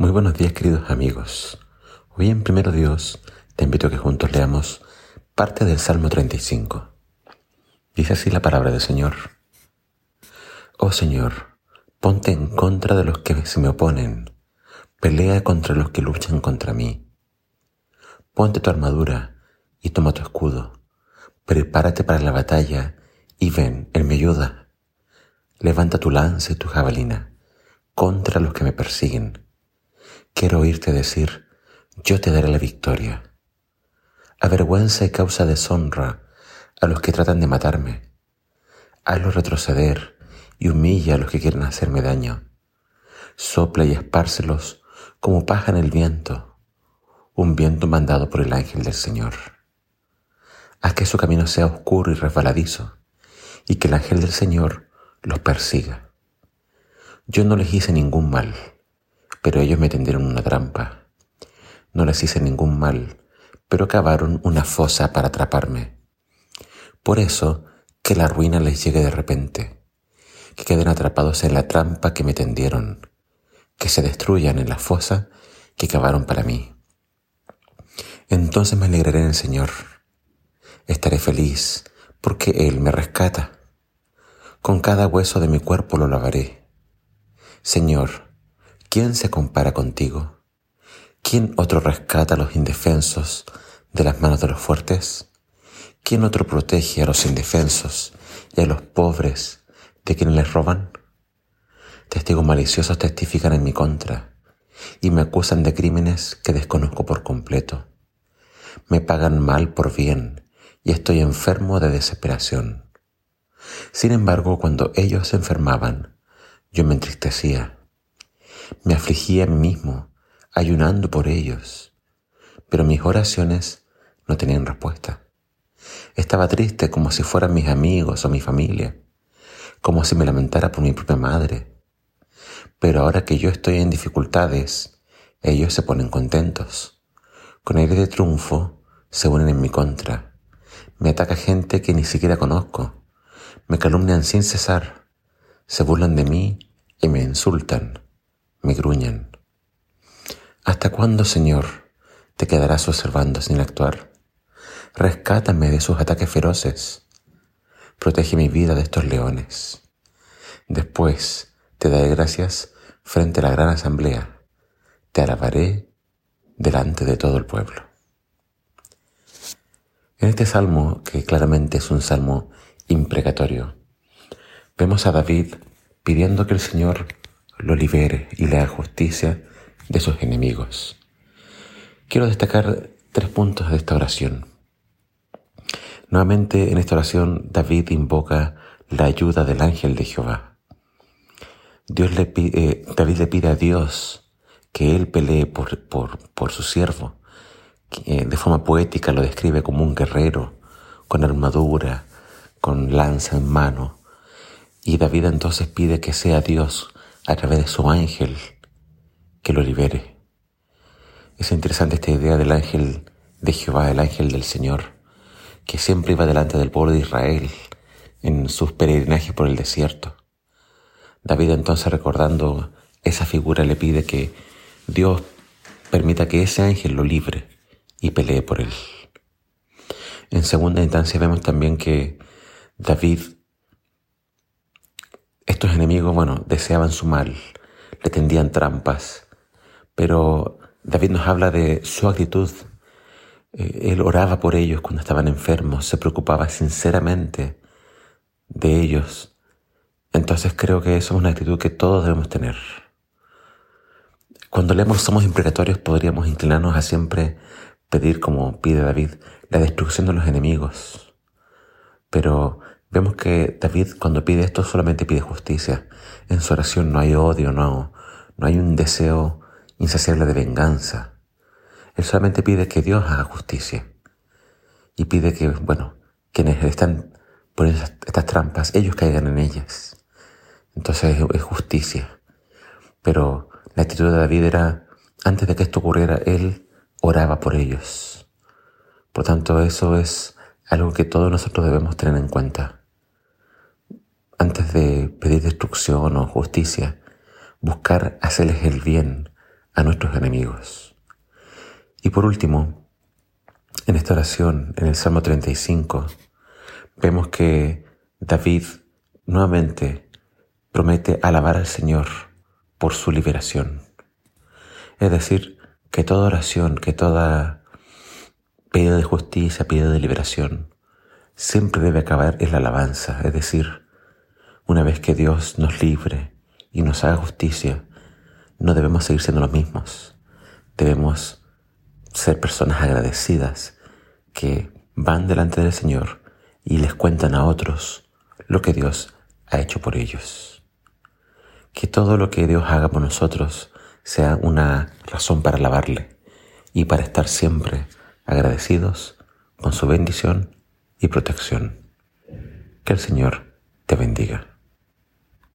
Muy buenos días queridos amigos. Hoy en Primero Dios te invito a que juntos leamos parte del Salmo 35. Dice así la palabra del Señor. Oh Señor, ponte en contra de los que se me oponen, pelea contra los que luchan contra mí. Ponte tu armadura y toma tu escudo, prepárate para la batalla y ven, Él me ayuda. Levanta tu lanza y tu jabalina contra los que me persiguen quiero oírte decir, yo te daré la victoria. Avergüenza y causa deshonra a los que tratan de matarme. Hazlos retroceder y humilla a los que quieren hacerme daño. Sopla y espárcelos como paja en el viento, un viento mandado por el ángel del Señor. Haz que su camino sea oscuro y resbaladizo, y que el ángel del Señor los persiga. Yo no les hice ningún mal pero ellos me tendieron una trampa. No les hice ningún mal, pero cavaron una fosa para atraparme. Por eso, que la ruina les llegue de repente, que queden atrapados en la trampa que me tendieron, que se destruyan en la fosa que cavaron para mí. Entonces me alegraré en el Señor. Estaré feliz porque Él me rescata. Con cada hueso de mi cuerpo lo lavaré. Señor, ¿Quién se compara contigo? ¿Quién otro rescata a los indefensos de las manos de los fuertes? ¿Quién otro protege a los indefensos y a los pobres de quienes les roban? Testigos maliciosos testifican en mi contra y me acusan de crímenes que desconozco por completo. Me pagan mal por bien y estoy enfermo de desesperación. Sin embargo, cuando ellos se enfermaban, yo me entristecía me afligía a mí mismo, ayunando por ellos, pero mis oraciones no tenían respuesta. Estaba triste como si fueran mis amigos o mi familia, como si me lamentara por mi propia madre. Pero ahora que yo estoy en dificultades, ellos se ponen contentos. Con aire de triunfo se unen en mi contra. Me ataca gente que ni siquiera conozco. Me calumnian sin cesar. Se burlan de mí y me insultan me gruñan. ¿Hasta cuándo, Señor, te quedarás observando sin actuar? Rescátame de sus ataques feroces. Protege mi vida de estos leones. Después te daré gracias frente a la gran asamblea. Te alabaré delante de todo el pueblo. En este salmo, que claramente es un salmo imprecatorio, vemos a David pidiendo que el Señor lo libere y le haga justicia de sus enemigos. Quiero destacar tres puntos de esta oración. Nuevamente en esta oración David invoca la ayuda del ángel de Jehová. Dios le pide, eh, David le pide a Dios que él pelee por, por, por su siervo. Que, de forma poética lo describe como un guerrero, con armadura, con lanza en mano. Y David entonces pide que sea Dios a través de su ángel que lo libere. Es interesante esta idea del ángel de Jehová, el ángel del Señor, que siempre iba delante del pueblo de Israel en sus peregrinajes por el desierto. David entonces recordando esa figura le pide que Dios permita que ese ángel lo libre y pelee por él. En segunda instancia vemos también que David estos enemigos, bueno, deseaban su mal, le tendían trampas, pero David nos habla de su actitud. Eh, él oraba por ellos cuando estaban enfermos, se preocupaba sinceramente de ellos. Entonces creo que eso es una actitud que todos debemos tener. Cuando leemos somos imprecatorios podríamos inclinarnos a siempre pedir, como pide David, la destrucción de los enemigos. Pero Vemos que David cuando pide esto solamente pide justicia. En su oración no hay odio, no, no hay un deseo insaciable de venganza. Él solamente pide que Dios haga justicia. Y pide que, bueno, quienes están poniendo estas trampas, ellos caigan en ellas. Entonces es justicia. Pero la actitud de David era, antes de que esto ocurriera, él oraba por ellos. Por tanto, eso es algo que todos nosotros debemos tener en cuenta antes de pedir destrucción o justicia, buscar hacerles el bien a nuestros enemigos. Y por último, en esta oración, en el Salmo 35, vemos que David nuevamente promete alabar al Señor por su liberación. Es decir, que toda oración, que toda pedido de justicia, pedido de liberación, siempre debe acabar en la alabanza, es decir, una vez que Dios nos libre y nos haga justicia, no debemos seguir siendo los mismos. Debemos ser personas agradecidas que van delante del Señor y les cuentan a otros lo que Dios ha hecho por ellos. Que todo lo que Dios haga por nosotros sea una razón para alabarle y para estar siempre agradecidos con su bendición y protección. Que el Señor te bendiga.